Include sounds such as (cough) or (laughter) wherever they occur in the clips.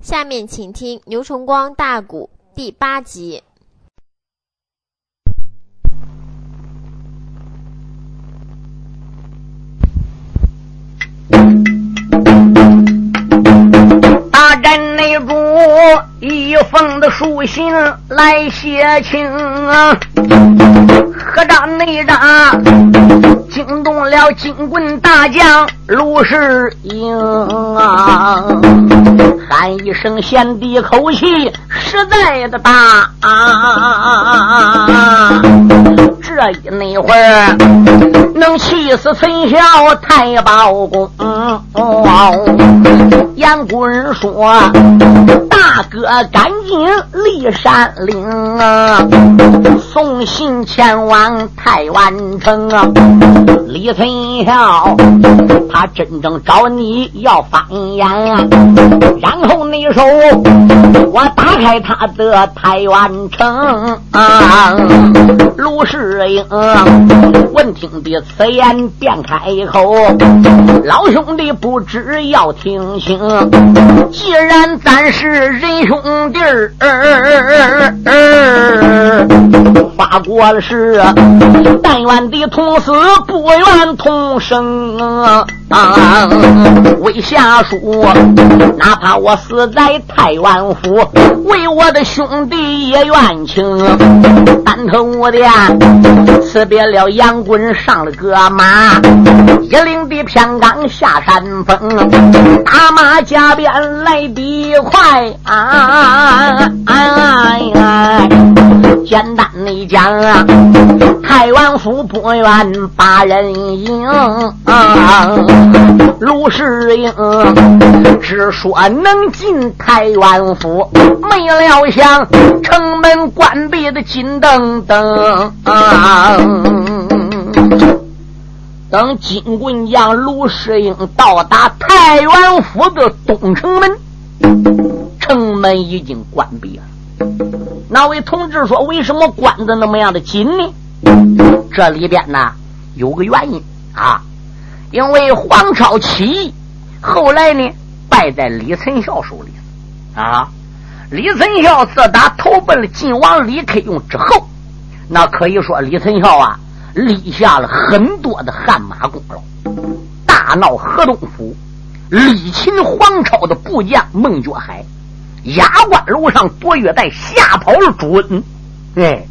下面请听牛崇光大鼓第八集。大战内主一封的书信来写情啊，合战内战惊动了金棍大将卢世英啊，喊一声先帝口气实在的大啊，这一那会儿能气死陈孝太保公。杨姑人说：“大哥，赶紧立山岭啊，送信前往太原城啊。”李存孝他真正找你要翻眼啊，然后那时候我打开他的太原城啊。卢世英闻听的此言，便开口：“老兄弟，不知要听清。”既然咱是人兄弟儿，发过了誓，但愿的同死，不愿同生啊。为下属，哪怕我死在太原府，为我的兄弟也愿情。单头我的辞别了杨棍，上了个马，一领的偏刚下山峰，打马加鞭来的快。简单的讲啊，太原府不愿把人迎。卢世英只说能进太原府，没料想城门关闭的金灯灯。等金棍将卢世英到达太原府的东城门，城门已经关闭了。那位同志说：“为什么关的那么样的紧呢？”这里边呢有个原因啊。因为黄超起义，后来呢败在李存孝手里啊。李存孝自打投奔了晋王李克用之后，那可以说李存孝啊立下了很多的汗马功劳，大闹河东府，力擒黄超的部将孟觉海，压关楼上夺月带，吓跑了朱温。哎，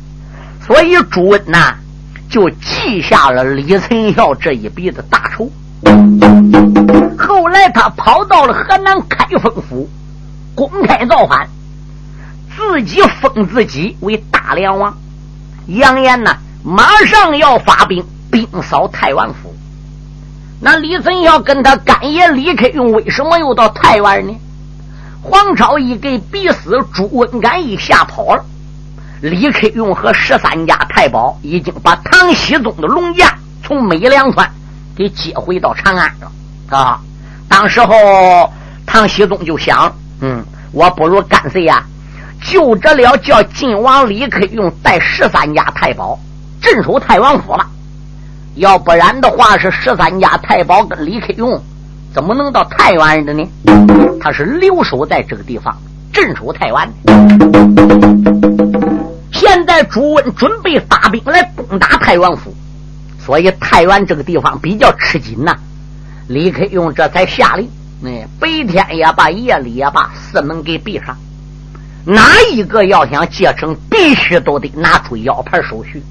所以朱温呐。就记下了李存孝这一笔的大仇。后来他跑到了河南开封府，公开造反，自己封自己为大梁王，扬言呢马上要发兵兵扫太原府。那李存孝跟他干爷李克用为什么又到太原呢？黄巢一给逼死，朱温敢一吓跑了。李克用和十三家太保已经把唐僖宗的龙驾从美良川给接回到长安了啊！当时候唐僖宗就想，嗯，我不如干脆呀，就这了，叫晋王李克用带十三家太保镇守太原府了。要不然的话，是十三家太保跟李克用怎么能到太原的呢？他是留守在这个地方镇守太原。现在朱温准备发兵来攻打太原府，所以太原这个地方比较吃紧呐。李克用这才下令，嗯，白天也罢，夜里也罢，四门给闭上。哪一个要想进城，必须都得拿出腰牌手续。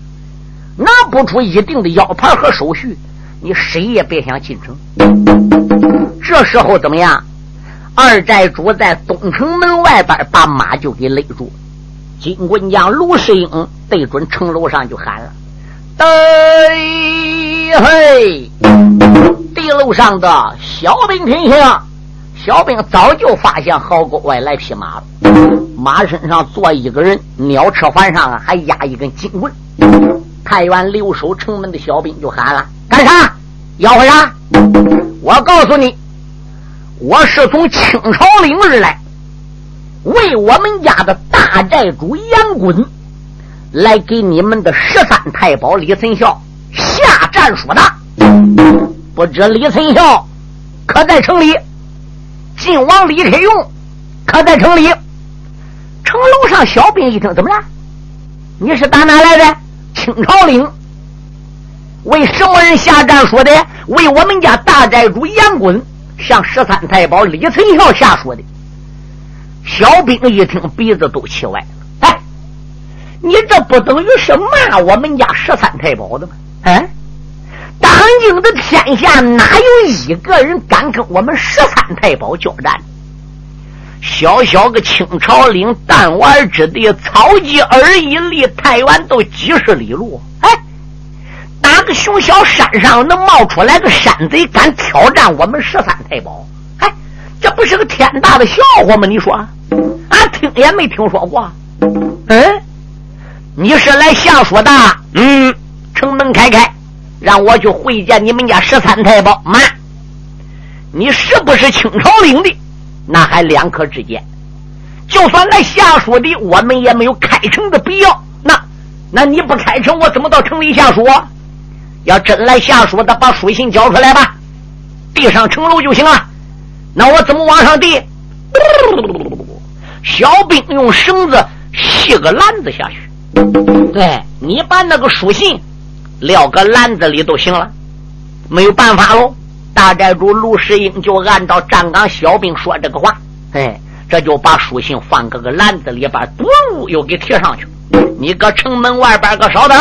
拿不出一定的腰牌和手续，你谁也别想进城。这时候怎么样？二寨主在东城门外边把马就给勒住。金棍将卢世英对准城楼上就喊了：“对嘿！”地楼上的小兵听下，小兵早就发现壕沟外来匹马了，马身上坐一个人，鸟车环上还压一根金棍。太原留守城门的小兵就喊了：“干啥？要回啥？我告诉你，我是从清朝领而来。”为我们家的大寨主杨棍来给你们的十三太保李存孝下战书的，不知李存孝可在城里？晋王李克用可在城里。城楼上小兵一听，怎么了？你是打哪来的？清朝领。为什么人下战书的？为我们家大寨主杨衮向十三太保李存孝下说的。小兵一听，鼻子都气歪了。哎，你这不等于是骂我们家十三太保的吗？哎，当今的天下哪有一个人敢跟我们十三太保交战？小小个清朝岭弹丸之地，草鸡而已，离太原都几十里路。哎，哪个熊小山上能冒出来个山贼，敢挑战我们十三太保？哎，这不是个天大的笑话吗？你说，俺听也没听说过。嗯，你是来下说的？嗯，城门开开，让我去会见你们家十三太保。慢，你是不是清朝领的？那还两可之间，就算来下书的，我们也没有开城的必要。那，那你不开城，我怎么到城里下书？要真来下书的，把书信交出来吧，递上城楼就行了。那我怎么往上递？小兵用绳子系个篮子下去。对你把那个书信撂个篮子里都行了，没有办法喽。大寨主卢世英就按照站岗小兵说这个话，哎，这就把书信放个个篮子里边，嘟又给贴上去。你搁城门外边搁稍等，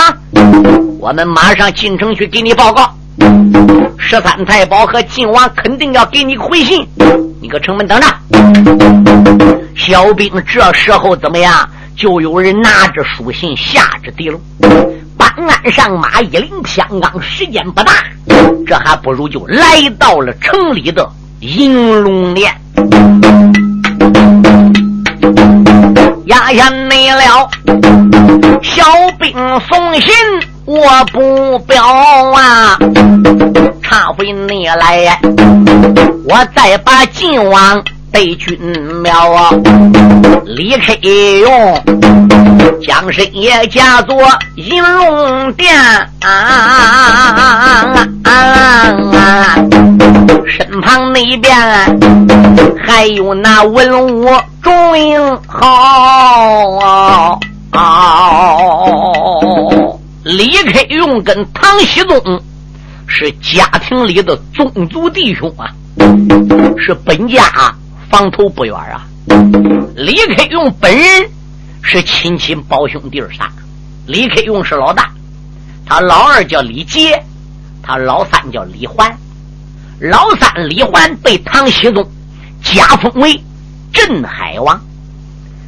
我们马上进城去给你报告。十三太保和晋王肯定要给你回信，你搁城门等着。小兵这时候怎么样？就有人拿着书信下至地楼。搬鞍上马，一领偏刚，时间不大，这还不如就来到了城里的银龙殿。压下没了，小兵送信我不表啊，差回你来，我再把晋王。北军庙啊，李克用将身也驾作银龙殿啊，身旁那边还有那文武众英豪。李克用跟唐熙宗是家庭里的宗族弟兄啊，是本家。房头不远啊！李克用本人是亲亲胞兄弟儿仨，李克用是老大，他老二叫李杰，他老三叫李环。老三李环被唐僖宗加封为镇海王，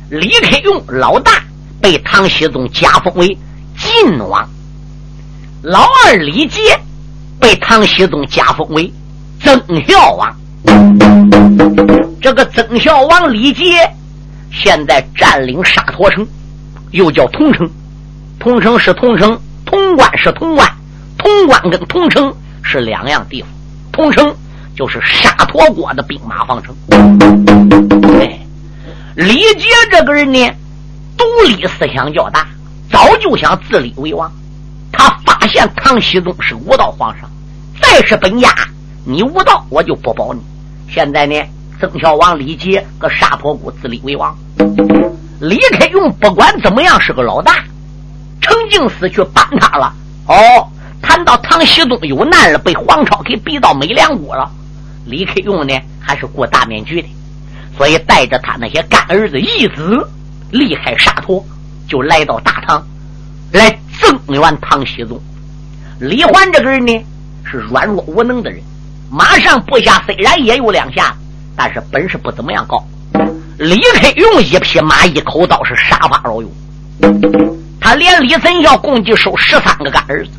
李克用老大被唐僖宗加封为晋王，老二李杰被唐僖宗加封为曾孝王。这个曾孝王李杰现在占领沙陀城，又叫桐城。桐城是桐城，潼关是潼关，潼关跟桐城是两样地方。桐城就是沙陀国的兵马方城。哎，李杰这个人呢，独立思想较大，早就想自立为王。他发现唐僖宗是武道皇上，再是本家，你无道我就不保你。现在呢？曾孝王李杰搁沙坡谷自立为王，李克用不管怎么样是个老大，程敬思去帮他了。哦，谈到唐僖宗有难了，被黄巢给逼到美良谷了。李克用呢，还是过大面具的，所以带着他那些干儿子义子离开沙陀，就来到大唐，来增援唐僖宗。李环这个人呢，是软弱无能的人，马上部下虽然也有两下。但是本事不怎么样高，李克用一匹马一口刀是杀伐老勇，他连李存孝共计收十三个干儿子，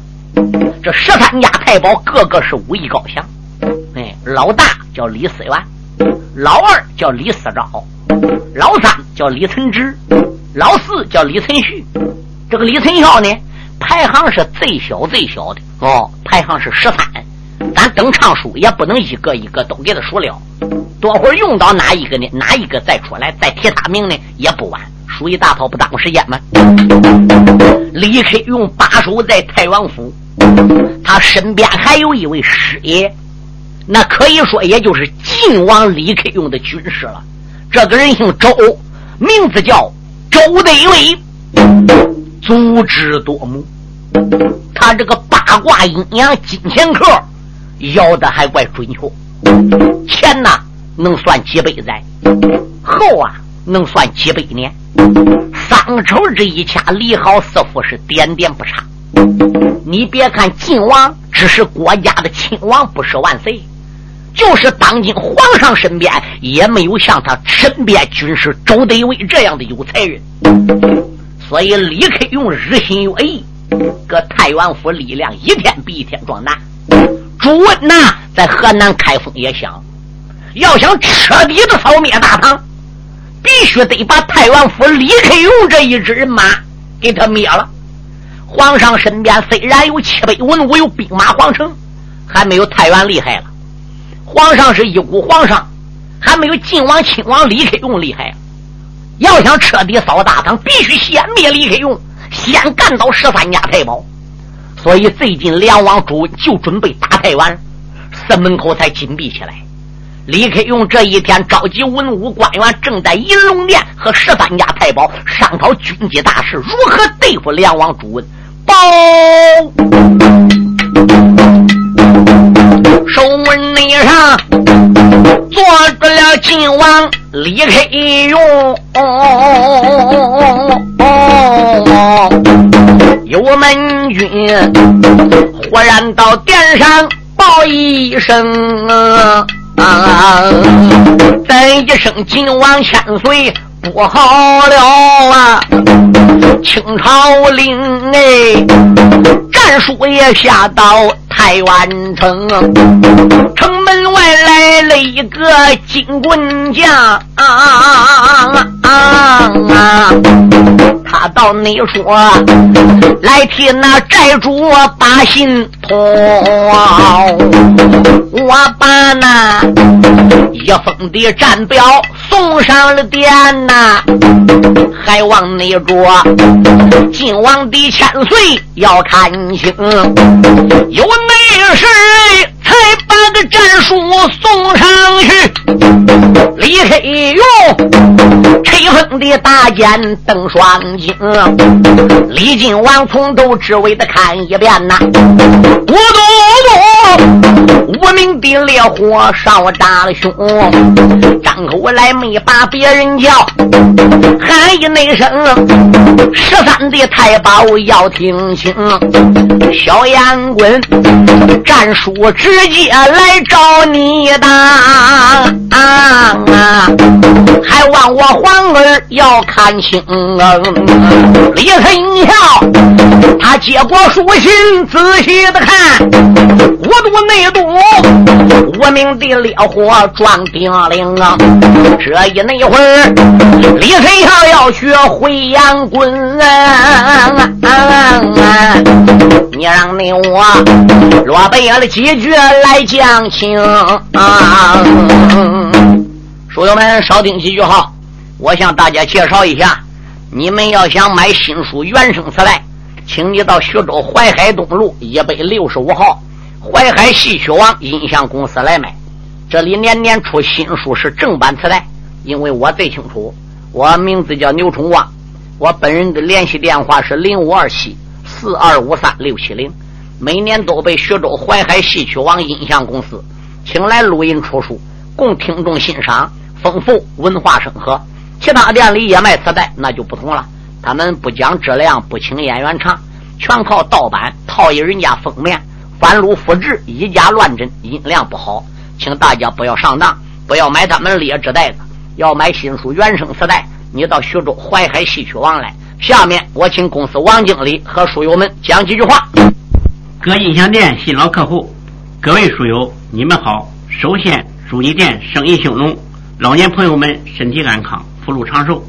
这十三家太保个个是武艺高强。哎，老大叫李思源，老二叫李思昭，老三叫李存直，老四叫李存勖。这个李存孝呢，排行是最小最小的哦，排行是十三。咱等唱书也不能一个一个都给他数了。多会儿用到哪一个呢？哪一个再出来再提他名呢？也不晚，数一大套不耽误时间吗？李克用把守在太原府，他身边还有一位师爷，那可以说也就是晋王李克用的军师了。这个人姓周，名字叫周德伟，足智多谋。他这个八卦阴阳金钱课要的还怪准确，前呐能算几百载，后啊能算几百年。三丑这一掐李好，似乎是点点不差。你别看晋王只是国家的亲王，不是万岁，就是当今皇上身边也没有像他身边军师周德伟这样的有才人。所以李克用日新月异，搁太原府力量一天比一天壮大。朱温呐，在河南开封也想，要想彻底的扫灭大唐。必须得把太原府李克用这一支人马给他灭了。皇上身边虽然有七百文武，有兵马皇城，还没有太原厉害了。皇上是一股皇上，还没有晋王亲王李克用厉害。要想彻底扫大唐，必须先灭李克用，先干倒十三家太保。所以最近梁王朱就准备打太原，寺门口才紧闭起来。李克用这一天召集文武官员，正在银龙殿和十三家太保商讨军机大事，如何对付梁王朱文。报，守门内上坐住了晋王李克用，有门军忽然到殿上报一声。啊！一声晋王千岁不好了啊！清朝令哎，战书也下到太原城，城门外来了一个金棍将啊啊啊啊！他到你说来替那寨主把信通，我把那一封的战表送上了殿呐，还望你着晋王的千岁要看清，有内事才把个战书送上去。李黑勇吹风的大剑瞪双睛，李靖王从头至尾的看一遍呐，咕嘟嘟，无名的烈火烧炸了胸，张口来没把别人叫，喊一那声，十三的太保要听清，小杨棍战书直接来找你的。啊！还望我皇儿要看清。李存孝他接过书信，仔细的看，五度内度，无名的烈火撞顶灵啊！这一那会儿，李存孝要学回阳棍啊！你让你我落背了几句来讲清啊！书友们，少听几句哈！我向大家介绍一下，你们要想买新书原声磁带，请你到徐州淮海东路一百六十五号淮海戏曲王音像公司来买。这里年年出新书是正版磁带，因为我最清楚。我名字叫牛崇旺，我本人的联系电话是零五二七四二五三六七零。每年都被徐州淮海戏曲王音像公司请来录音出书，供听众欣赏。丰富文化生活，其他店里也卖磁带，那就不同了。他们不讲质量，不请演员唱，全靠盗版套一人家封面，翻录复制，以假乱真，音量不好。请大家不要上当，不要买他们劣质袋子。要买新书原声磁带，你到徐州淮海戏曲王来。下面我请公司王经理和书友们讲几句话。各音响店新老客户，各位书友，你们好。首先祝你店生意兴隆。老年朋友们身体安康，福禄长寿。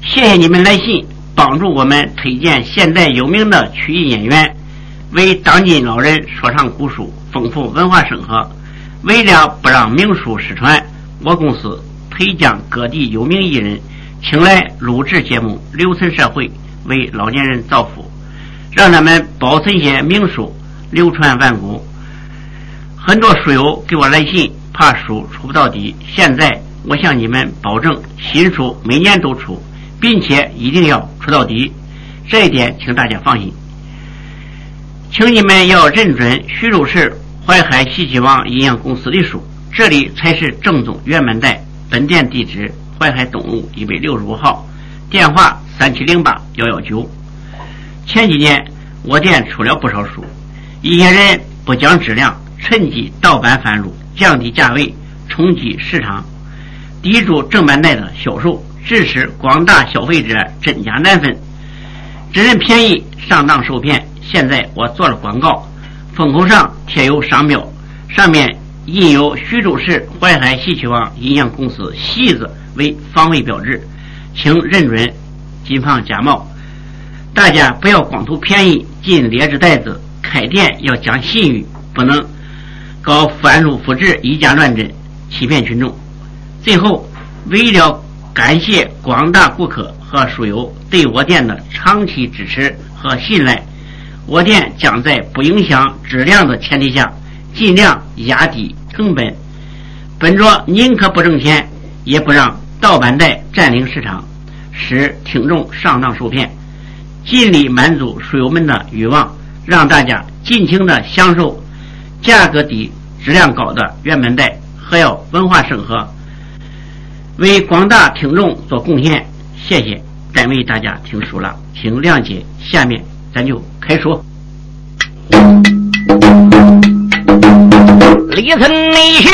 谢谢你们来信，帮助我们推荐现代有名的曲艺演员，为当今老人说唱古书，丰富文化生活。为了不让名书失传，我公司推将各地有名艺人请来录制节目，留存社会，为老年人造福，让他们保存些名书，流传万古。很多书友给我来信。怕书出不到底，现在我向你们保证，新书每年都出，并且一定要出到底，这一点请大家放心。请你们要认准徐州市淮海西岐王营养公司的书，这里才是正宗原版带。本店地址：淮海东路一百六十五号，电话三七零八幺幺九。前几年我店出了不少书，一些人不讲质量，趁机盗版贩入，降低价位，冲击市场，抵住正版带的销售，致使广大消费者真假难分，只认便宜，上当受骗。现在我做了广告，封口上贴有商标，上面印有徐州市淮海西岐王营养公司“西”字为防伪标志，请认准，谨防假冒。大家不要光图便宜进劣质袋子，开店要讲信誉，不能搞翻入复制、以假乱真，欺骗群众。最后，为了感谢广大顾客和书友对我店的长期支持和信赖。我店将在不影响质量的前提下，尽量压低成本，本着宁可不挣钱，也不让盗版带占领市场，使听众上当受骗，尽力满足书友们的欲望，让大家尽情的享受价格低、质量高的原版带，还要文化生活，为广大听众做贡献。谢谢，单为大家听书了，请谅解。下面。咱就开说。李森内笑，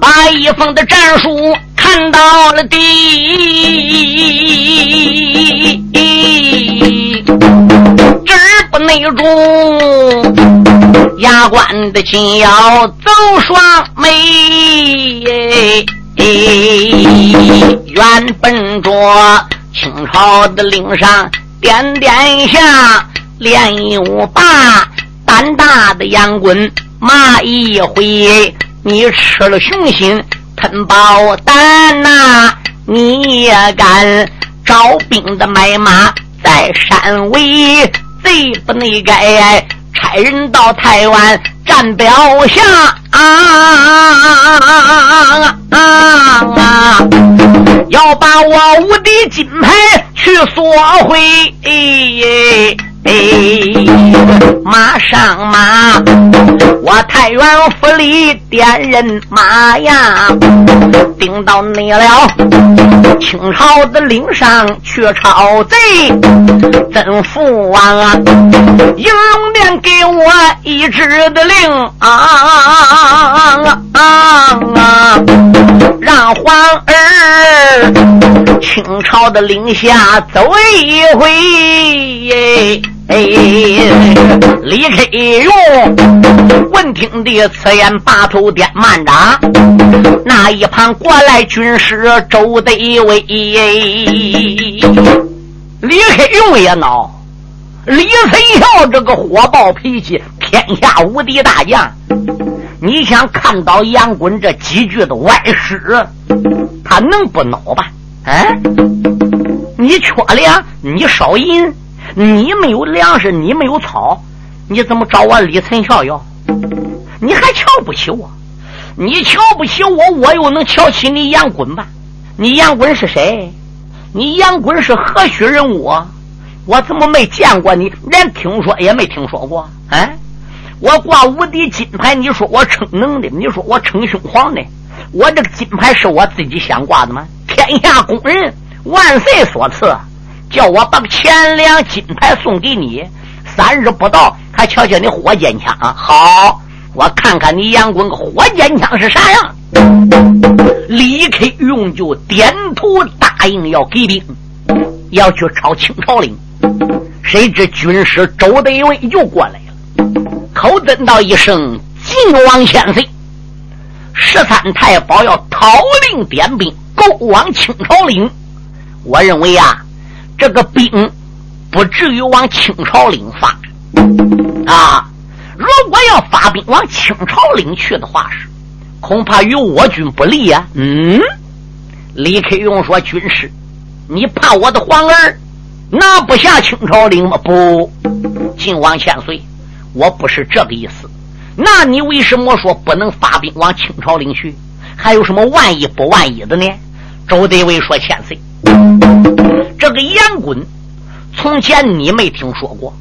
把一封的战书看到了底，纸不内中，牙关的紧要走双眉，原本着清朝的令上。点点下，连有把胆大的杨棍骂一回。你吃了雄心吞宝丹呐，你也敢招兵的买马在山围？贼不内该差人到台湾站表下啊！啊,啊,啊要把我五的金牌去索回，马上马，我太原府里点人马呀，盯到你了。清朝的陵上却抄贼，真父王啊，应龙殿给我一支的令啊啊啊，让皇儿清朝的陵下走一回。哎，李克用闻听的此言，把头点慢着。那一旁过来军师周德威，李克用也恼。李存孝这个火爆脾气，天下无敌大将，你想看到杨棍这几句的歪诗，他能不恼吧？哎，你缺粮，你少银。你没有粮食，你没有草，你怎么找我李存孝要？你还瞧不起我？你瞧不起我，我又能瞧起你杨滚吧？你杨滚是谁？你杨滚是何许人物？我怎么没见过你？连听说也没听说过。哎，我挂无敌金牌，你说我逞能的？你说我逞雄黄的？我这个金牌是我自己想挂的吗？天下公认，万岁所赐。叫我把钱粮金牌送给你，三日不到，还瞧瞧你火箭枪。好，我看看你杨棍火箭枪是啥样。李克用就点头答应要给兵，要去抄清朝领。谁知军师周德威就过来了，口尊道一声：“晋王千岁，十三太保要讨令点兵，勾往清朝领。我认为呀。”这个兵不至于往清朝领发啊！如果要发兵往清朝领去的话，是恐怕与我军不利呀。嗯，李克用说：“军师，你怕我的皇儿拿不下清朝领吗？”不，晋王千岁，我不是这个意思。那你为什么说不能发兵往清朝领去？还有什么万一不万一的呢？周德伟说：“千岁，个杨棍从前你没听说过，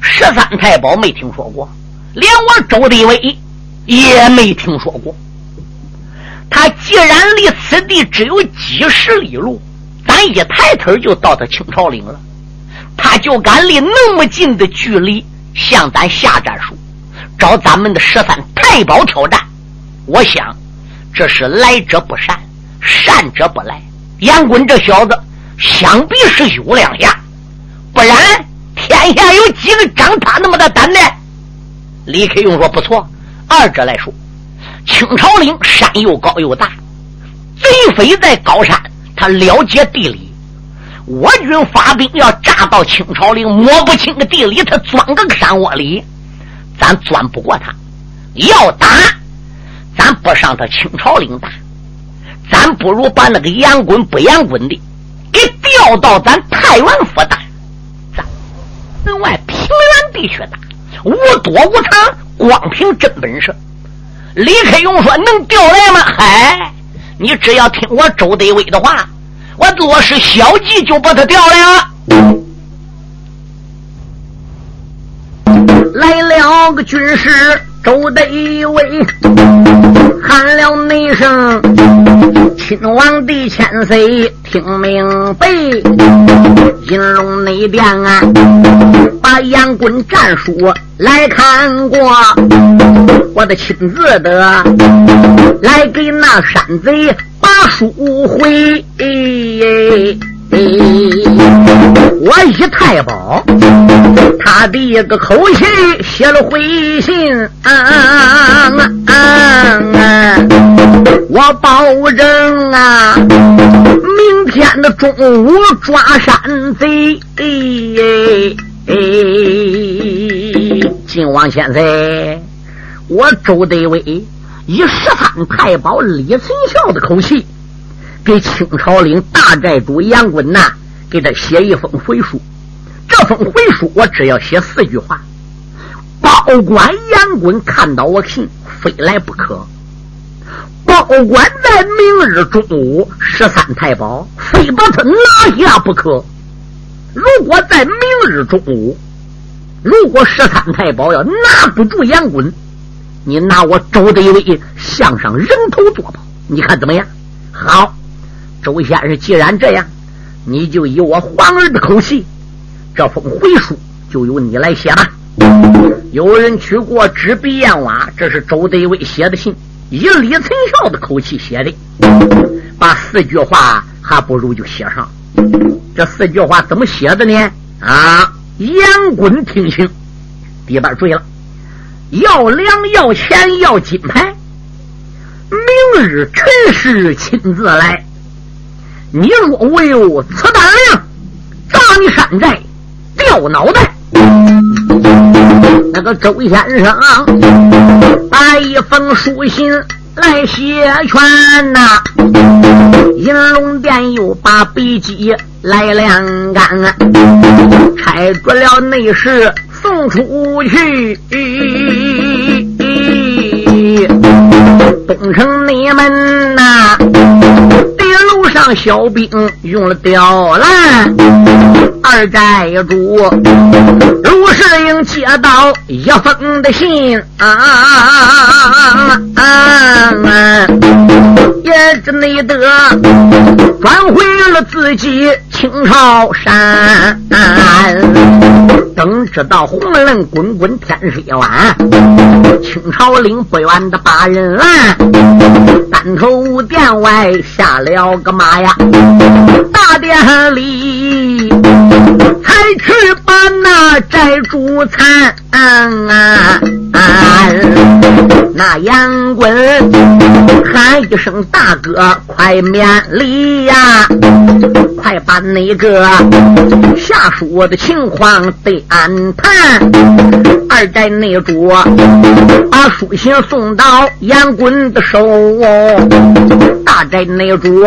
十三太保没听说过，连我周德伟也没听说过。他既然离此地只有几十里路，咱一抬腿就到他清朝岭了，他就敢离那么近的距离向咱下战书，找咱们的十三太保挑战。我想，这是来者不善。”善者不来，杨棍这小子想必是有两下，不然天下有几个长他那么大胆的？李克用说：“不错，二者来说，清朝岭山又高又大，贼匪在高山，他了解地理。我军发兵要炸到清朝岭，摸不清个地理，他钻个山窝里，咱钻不过他。要打，咱不上他清朝岭打。”咱不如把那个杨滚不杨滚的给调到咱太原府打，咱门外平原地区打，无多无长，光凭真本事。李克用说：“能调来吗？嗨，你只要听我周德威的话，我落实小计就把他调来了。”来了个军师周德威，喊了那声。亲王的千岁听明白，金龙内殿啊，把杨棍战书来看过，我的亲自的来给那山贼把书回。我一太保，他的一个口信写了回信，我保证啊，明天的中午抓山贼。哎哎哎晋王先生，我周德威以十三太保李存孝的口气。给清朝领大寨主杨棍呐，给他写一封回书。这封回书我只要写四句话，保管杨棍看到我信，非来不可。保管在明日中午，十三太保非把他拿下不可。如果在明日中午，如果十三太保要拿不住杨滚，你拿我周德威项上人头做保，你看怎么样？好。周先生，既然这样，你就以我皇儿的口气，这封回书就由你来写吧。有人取过纸笔砚瓦，这是周德威写的信，以李存孝的口气写的，把四句话还不如就写上。这四句话怎么写的呢？啊，杨棍听信，第八坠了，要粮要钱要金牌，明日陈氏亲自来。你若无有此胆量，砸你山寨，掉脑袋。那个周先生把一封书信来写全呐，银龙殿又把笔记来晾干，拆着了内室送出去。东城内门呐。小兵用了吊篮，二寨主卢世英接到一封的信啊，也只内得转回了自己青朝山。等知道红轮滚滚天水湾，清朝领不远的八人拦，单头殿外下了个马呀，大殿里才去把那斋主参。那杨棍喊一声：“大哥，快免礼呀！快把那个下属的情况得安谈。”二寨内主把书信送到杨棍的手，大寨内主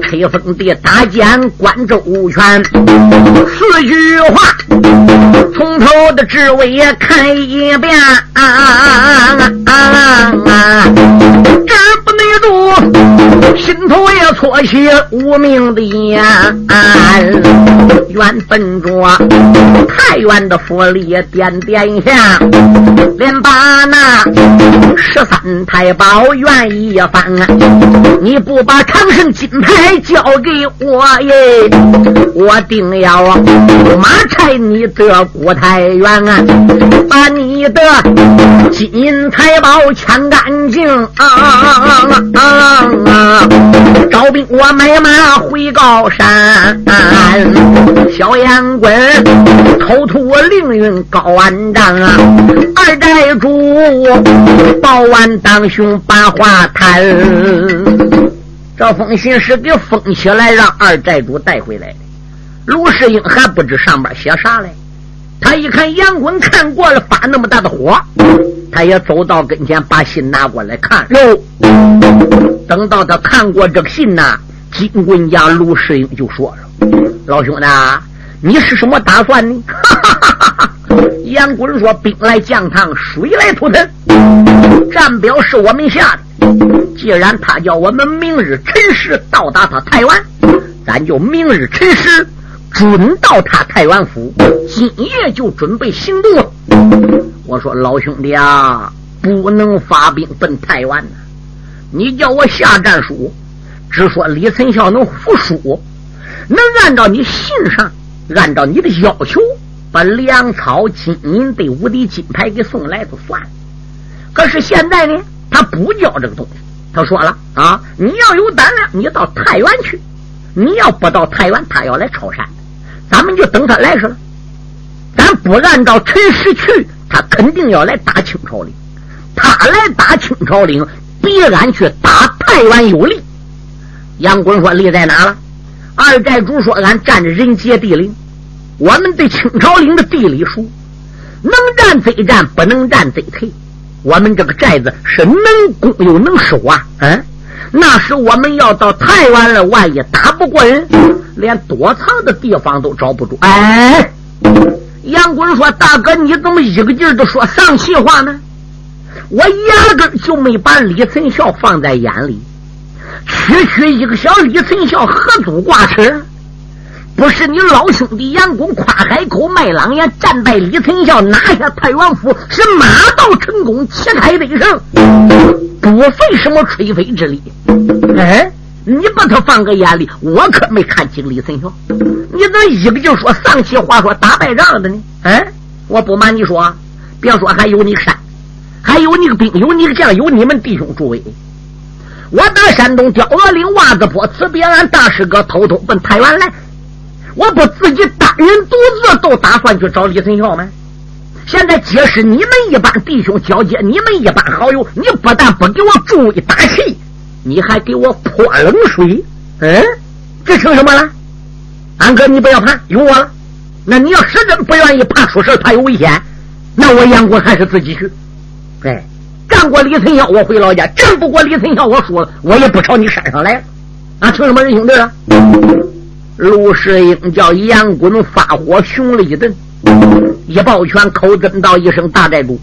吹风的大剑关周全，四句话从头的至尾。也看一遍，啊啊啊！啊啊啊不内住。心头也错起无名的眼。原本着太原的府里点点下，连把那十三太保愿意翻。你不把长生金牌交给我耶，我定要马拆你的古太原，把你的金银财宝抢干净啊！啊啊啊招兵我买马回高山，小杨棍偷图凌云高万丈啊！二寨主报完当兄把话谈，这封信是给封起来，让二寨主带回来的。卢世英还不知上边写啥嘞，他一看杨棍看过了，发那么大的火，他也走到跟前，把信拿过来看。哟，等到他看过这个信呐，金棍家卢世英就说了：“老兄弟，你是什么打算呢？” (laughs) 杨棍说：“兵来将挡，水来土屯，战表是我们下的。既然他叫我们明日辰时到达他台湾，咱就明日辰时。”准到他太原府，今夜就准备行动了。我说老兄弟啊，不能发兵奔太原呐！你叫我下战书，只说李存孝能服输，能按照你信上，按照你的要求，把粮草、金银对无敌金牌给送来就算了。可是现在呢，他不交这个东西。他说了啊，你要有胆量，你到太原去；你要不到太原，他要来朝山。我们就等他来时了，咱不按照陈实去，他肯定要来打清朝领。他来打清朝领，比俺去打太原有利。杨棍说：“利在哪了？”二寨主说：“俺占着人杰地灵，我们对清朝领的地理熟，能战则战，不能战则退。我们这个寨子是能攻又能守啊！嗯，那时我们要到太原了，万一打不过人。”连躲藏的地方都找不住。哎，杨棍说：“大哥，你怎么一个劲儿的说丧气话呢？我压根就没把李存孝放在眼里。区区一个小李存孝，何足挂齿？不是你老兄弟杨公夸海口卖狼烟，战败李存孝，拿下太原府，是马到成功，旗开得胜，不费什么吹灰之力。哎。”你把他放个眼里，我可没看清李存孝。你怎一个劲说丧气话，说打败仗的呢？哎，我不瞒你说，别说还有你山，还有你个兵，有你个将，有你们弟兄诸位。我打山东雕鹅岭袜子坡，辞别俺大师哥，偷偷奔太原来。我不自己单人独自都打算去找李存孝吗？现在皆是你们一般弟兄交接，你们一般好友，你不但不给我助一打气。你还给我泼冷水，嗯，这成什么了？安哥，你不要怕，有我了。那你要实真不愿意，怕出事，怕有危险，那我杨过还是自己去。哎，战过李存孝，我回老家；战不过李存孝，我输了，我也不朝你山上来了。啊，成什么人兄弟了？卢世英叫杨棍发火，熊了一顿，一抱拳，口尊道一声：“大寨主，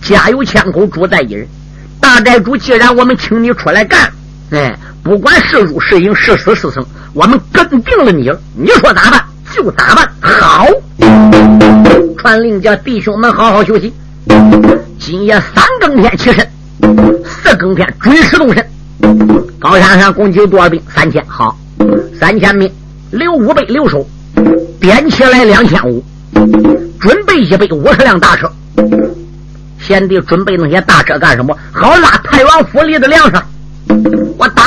家有千口，主在一人。大寨主，既然我们请你出来干。”哎，不管是入是赢是死是生，我们跟定了你，你说咋办就咋办。好，传令叫弟兄们好好休息。今夜三更天起身，四更天准时动身。高山上共计多少兵？三千。好，三千兵留五百留守，点起来两千五，准备一百五十辆大车。贤弟准备那些大车干什么？好拉太原府里的粮食。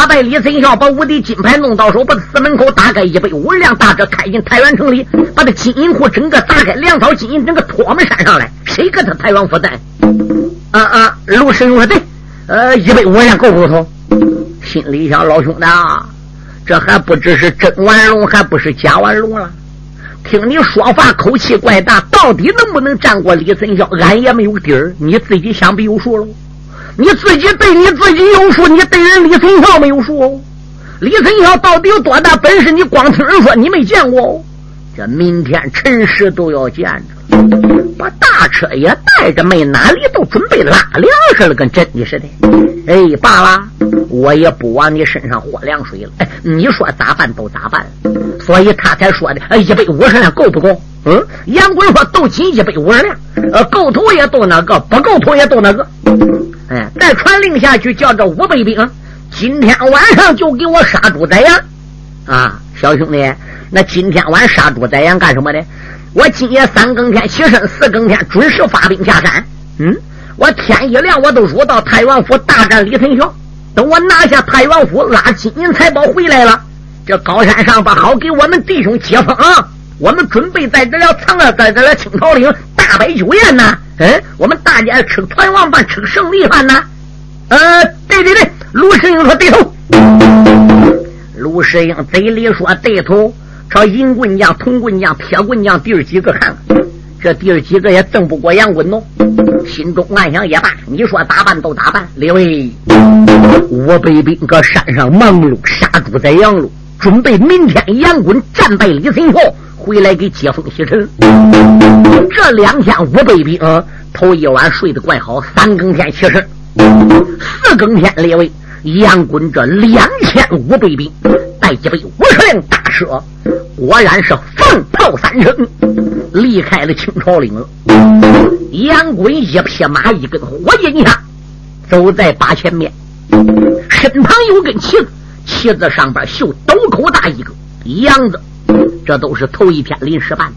败李存孝，把无敌金牌弄到手，把四门口打开一百五十辆大车开进太原城里，把这金银库整个打开，粮草金银整个拖们山上来，谁给他太原府带？啊啊！卢世勇说对，呃，一百五十辆够不够？心里想，老兄弟啊，这还不知是真玩龙，还不是假玩龙了。听你说话口气怪大，到底能不能战过李存孝？俺也没有底儿，你自己想必有数喽。你自己对你自己有数，你对人李存孝没有数哦。李存孝到底有多大本事？你光听人说，你没见过哦。这明天辰时都要见着。把大车也带着，没哪里都准备拉粮食了，跟真的似的。哎，罢了，我也不往你身上泼凉水了。哎，你说咋办都咋办。所以他才说的，哎，一百五十两够不够？嗯，杨贵说都紧一百五十两，呃，够头也都那个，不够头也都那个。哎，再传令下去，叫这五百兵，今天晚上就给我杀猪宰羊。啊，小兄弟，那今天晚杀猪宰羊干什么的？我今夜三更天起身，四更天准时发兵下山。嗯，我天一亮我都入到太原府大战李存孝。等我拿下太原府，拉金银财宝回来了，这高山上把好给我们弟兄接风。我们准备在这了藏了，在这了青草岭大摆酒宴呢。嗯，我们大家吃团王饭，吃个胜利饭呢。呃，对对对，卢世英说对头。卢世英嘴里说对头。朝银棍匠、铜棍匠、铁棍匠弟儿几个看，这弟儿几个也争不过杨棍喏。心中暗想也罢，你说咋办都咋办。列位，五百兵搁山上忙碌杀猪宰羊喽，准备明天杨棍战败李存孝，回来给接风洗尘。这两天五百兵头一晚睡得怪好，三更天起身，四更天列位杨滚这两千五百兵带几百五十辆大车。果然是放炮三声，离开了青朝岭了。杨滚一匹马，一根火箭枪，走在八前面，身旁有根旗子，旗子上边绣斗口大一个杨子，这都是头一天临时办的。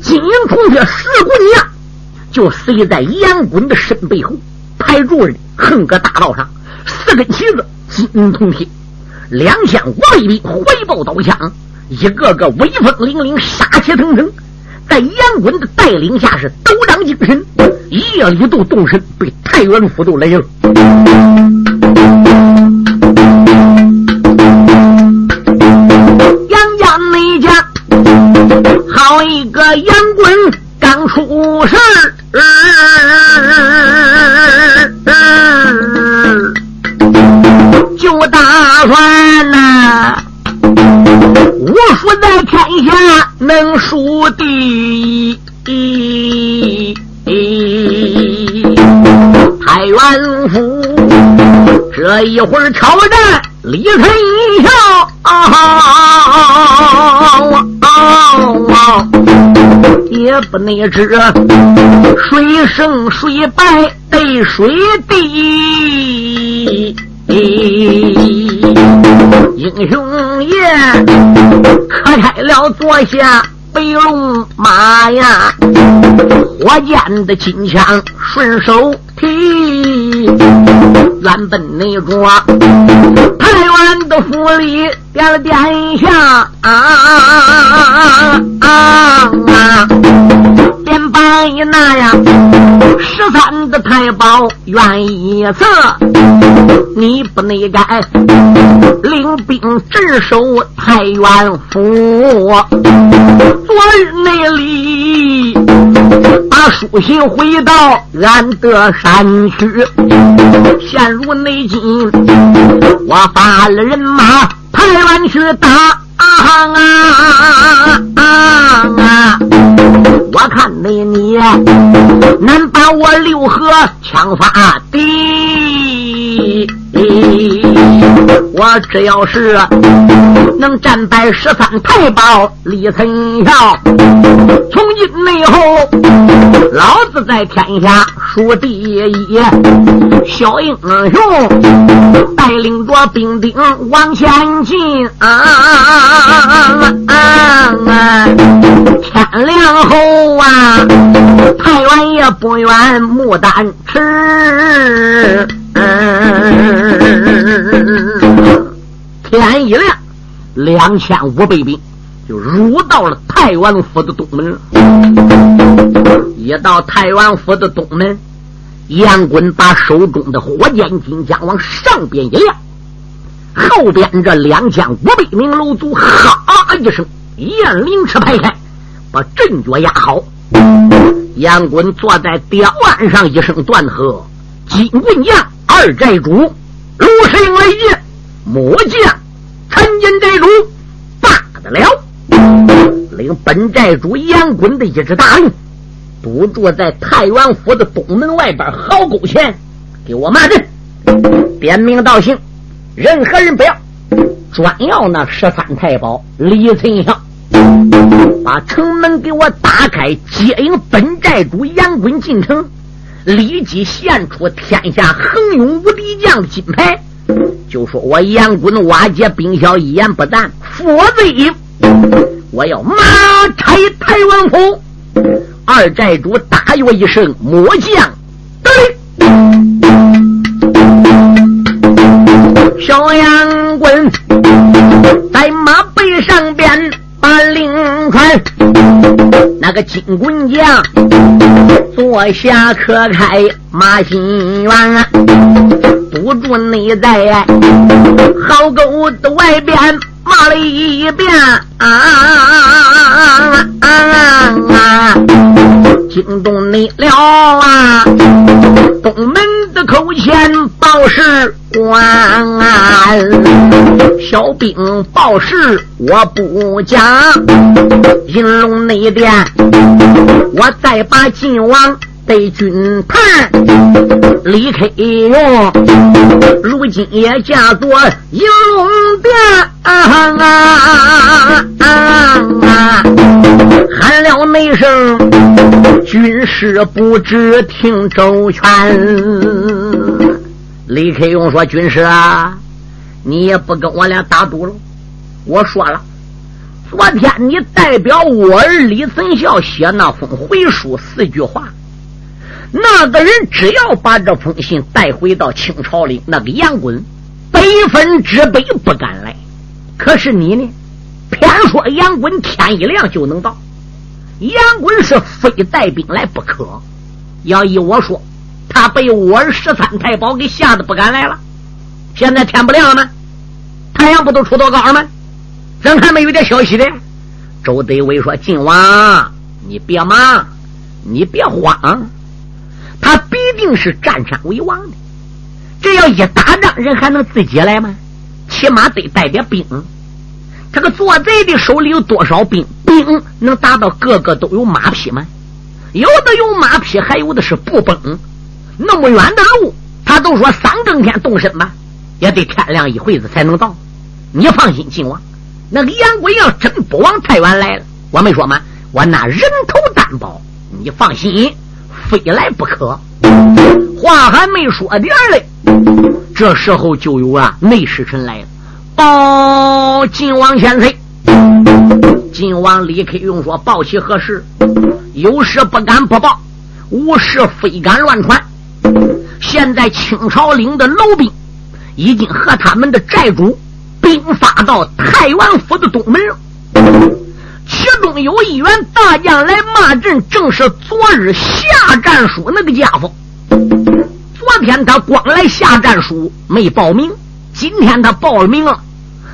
金银铜铁四棍呀，就塞在杨滚的身背后，排住人横搁大道上，四根旗子金银铜铁，两千五百兵怀抱刀枪。一个个威风凛凛，杀气腾腾，在杨滚的带领下是斗长精神，夜里都动身，被太原府都来了。个杨滚刚出事就打算呐。武术在天下能数第一，太原府这一会儿挑战李存孝，也不内知谁胜谁败得谁敌。英雄爷可开了坐下白龙马呀，火箭的金枪顺手提，原本那桌台湾的府里点了点下啊啊啊！啊啊啊啊半夜那样十三的太保愿意策，你不内干领兵镇守太原府。昨日内里把书信回到俺的山区，陷入内今我发了人马台湾去打啊。啊啊啊啊！我看你你能把我六合枪法的。我只要是能战败十三太保李存孝，从今以后老子在天下数第一。小英雄带领着兵丁往前进啊！天亮后啊，太原也不远，牡丹池。天一亮，两千五百兵就入到了太原府的东门了。一到太原府的东门，杨棍把手中的火箭金枪往上边一亮，后边这两千五百名楼卒哈一声，雁翎翅排开，把阵脚压好。杨棍坐在吊案上，一声断喝：“金棍将！”二寨主卢世英来见，末将参见寨主，罢得了。领本寨主杨滚的一支大令，堵住在太原府的东门外边壕沟前，给我骂阵，点名道姓，任何人不要，专要那十三太保李存孝，把城门给我打开，接应本寨主杨滚进城，立即献出天下横勇无敌将的金牌，就说我杨滚瓦解兵小一言不赞，否则我要马拆太原府。二寨主大约一声：“魔将得小杨棍在马背上边把领传，那个金棍将坐下可开马心园，不住你在壕沟的外边。骂了一遍啊啊啊！惊动你了啊！东门的口前报事官，小兵报事我不讲。银龙内殿，我再把晋王。被军盘离开用，如今也嫁作银龙殿，啊喊了那声军师不知听周全。李克用说：“军师啊，你也不跟我俩打赌了。我说了，昨天你代表我儿李存孝写那封回书四句话。”那个人只要把这封信带回到清朝里，那个杨滚百分之百不敢来。可是你呢，偏说杨滚天一亮就能到。杨滚是非带兵来不可。要依我说，他被我儿十三太保给吓得不敢来了。现在天不亮了吗？太阳不都出多高了吗？怎还没有点消息的？周德威说：“晋王，你别忙，你别慌。”他必定是占山为王的，这要一打仗，人还能自己来吗？起码得带点兵。这个做贼的手里有多少兵？兵能达到个个都有马匹吗？有的有马匹，还有的是步崩。那么远的路，他都说三更天动身吧，也得天亮一会子才能到。你放心，晋王，那个杨贵要真不往太原来了，我没说吗？我拿人头担保，你放心。非来不可，话还没说点嘞，这时候就有啊内侍臣来了，报晋王千岁。晋王李克用说：“报其何事？有事不敢不报，无事非敢乱传。现在清朝领的老兵已经和他们的寨主兵发到太原府的东门了。”其中有一员大将来骂阵，正是昨日下战书那个家伙。昨天他光来下战书，没报名；今天他报了名了。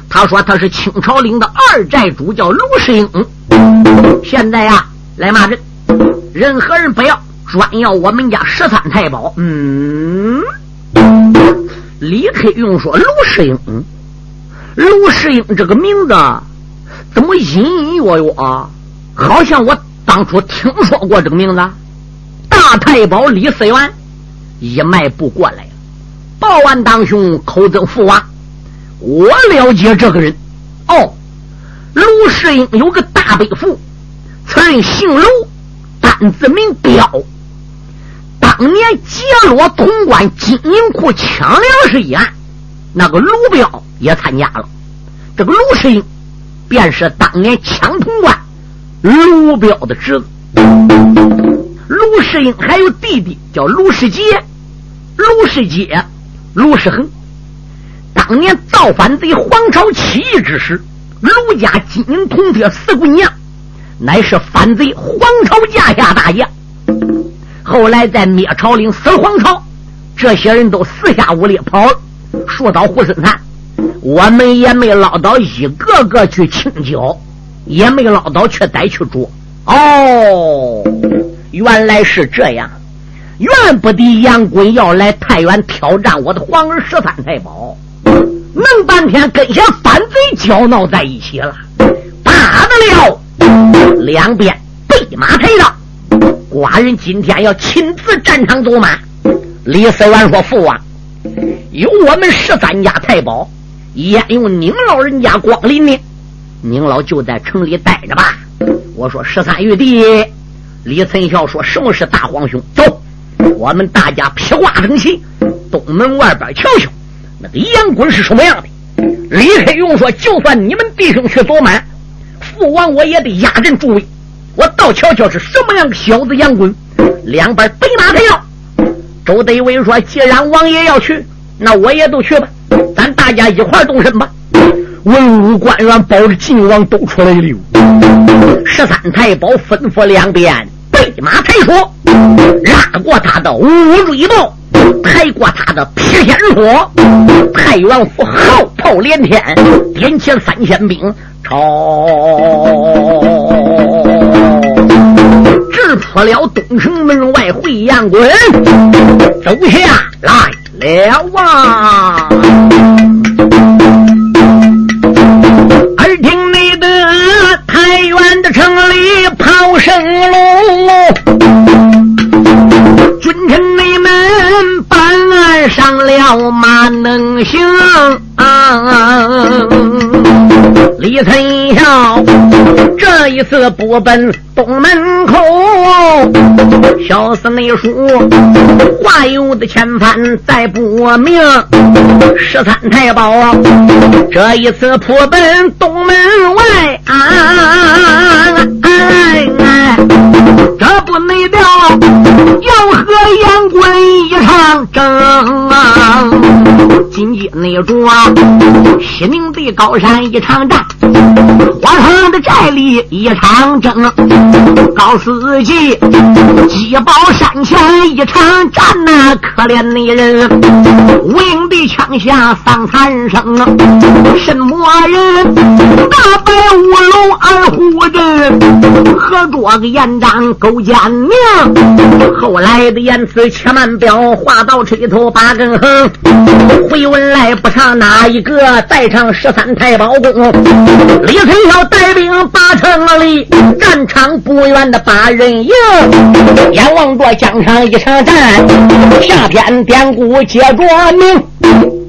他说他是清朝领的二寨主，叫卢世英。现在呀，来骂阵，任何人不要，专要我们家十三太保。嗯，李克用说：“卢世英，卢世英这个名字。”怎么隐隐约约啊？好像我当初听说过这个名字。大太保李思源一迈步过来报完当兄，口尊父王，我了解这个人。哦，卢世英有个大伯父，此人姓卢，单字名彪。当年劫罗潼关金银库抢粮食一案，那个卢彪也参加了。这个卢世英。便是当年抢潼关卢彪的侄子卢世英，还有弟弟叫卢世杰、卢世杰、卢世恒。当年造反贼黄巢起义之时，卢家金银铜铁四姑娘，乃是反贼黄巢家下大将。后来在灭朝领死黄巢，这些人都四下五里跑了，树倒猢狲散。我们也没捞到一个个去清剿，也没捞到去逮去捉。哦，原来是这样。原不得杨贵要来太原挑战我的皇儿十三太保，弄半天跟些反贼搅闹在一起了，打得了，两边备马抬到，寡人今天要亲自战场走马。李思源说：“父王，有我们十三家太保，焉用您老人家光临呢？您老就在城里待着吧。”我说：“十三玉帝。”李存孝说：“什么是大皇兄？走，我们大家披挂整齐，东门外边瞧瞧，那个杨棍是什么样的。”李克用说：“就算你们弟兄去走满，父王我也得压阵助威，我倒瞧瞧是什么样的小子杨滚。”两边北马抬要。周德威说：“既然王爷要去，那我也都去吧，咱大家一块动身吧。”文武官员保着晋王都出来了。十三太保吩咐两边。备马抬说，拉过他的五锐豹，抬过他的披天火，太原府号炮连天，点起三千兵，朝。直扑了东城门外回阳关，走下来。了啊！耳听内的太原的城里炮声隆，君臣你们办案上了马能行？李存孝这一次不奔东门口，小死内说话有的千番再不明。十三太保啊这一次扑奔东门外，这不内调要和杨贵一场争，紧接内着西宁的高山一场战。花城的寨里一场争，高司机鸡宝山前一场战呐，可怜的人，无影的枪下丧残生，什么人？大白乌龙二虎阵，合着个延长勾践命。后来的言辞且慢表，话到吹头八根横。回文来不唱哪一个，再唱十三太保公。李存孝带兵八成里，战场不远的八人营，眼望着江上一场战，下天典故接着明。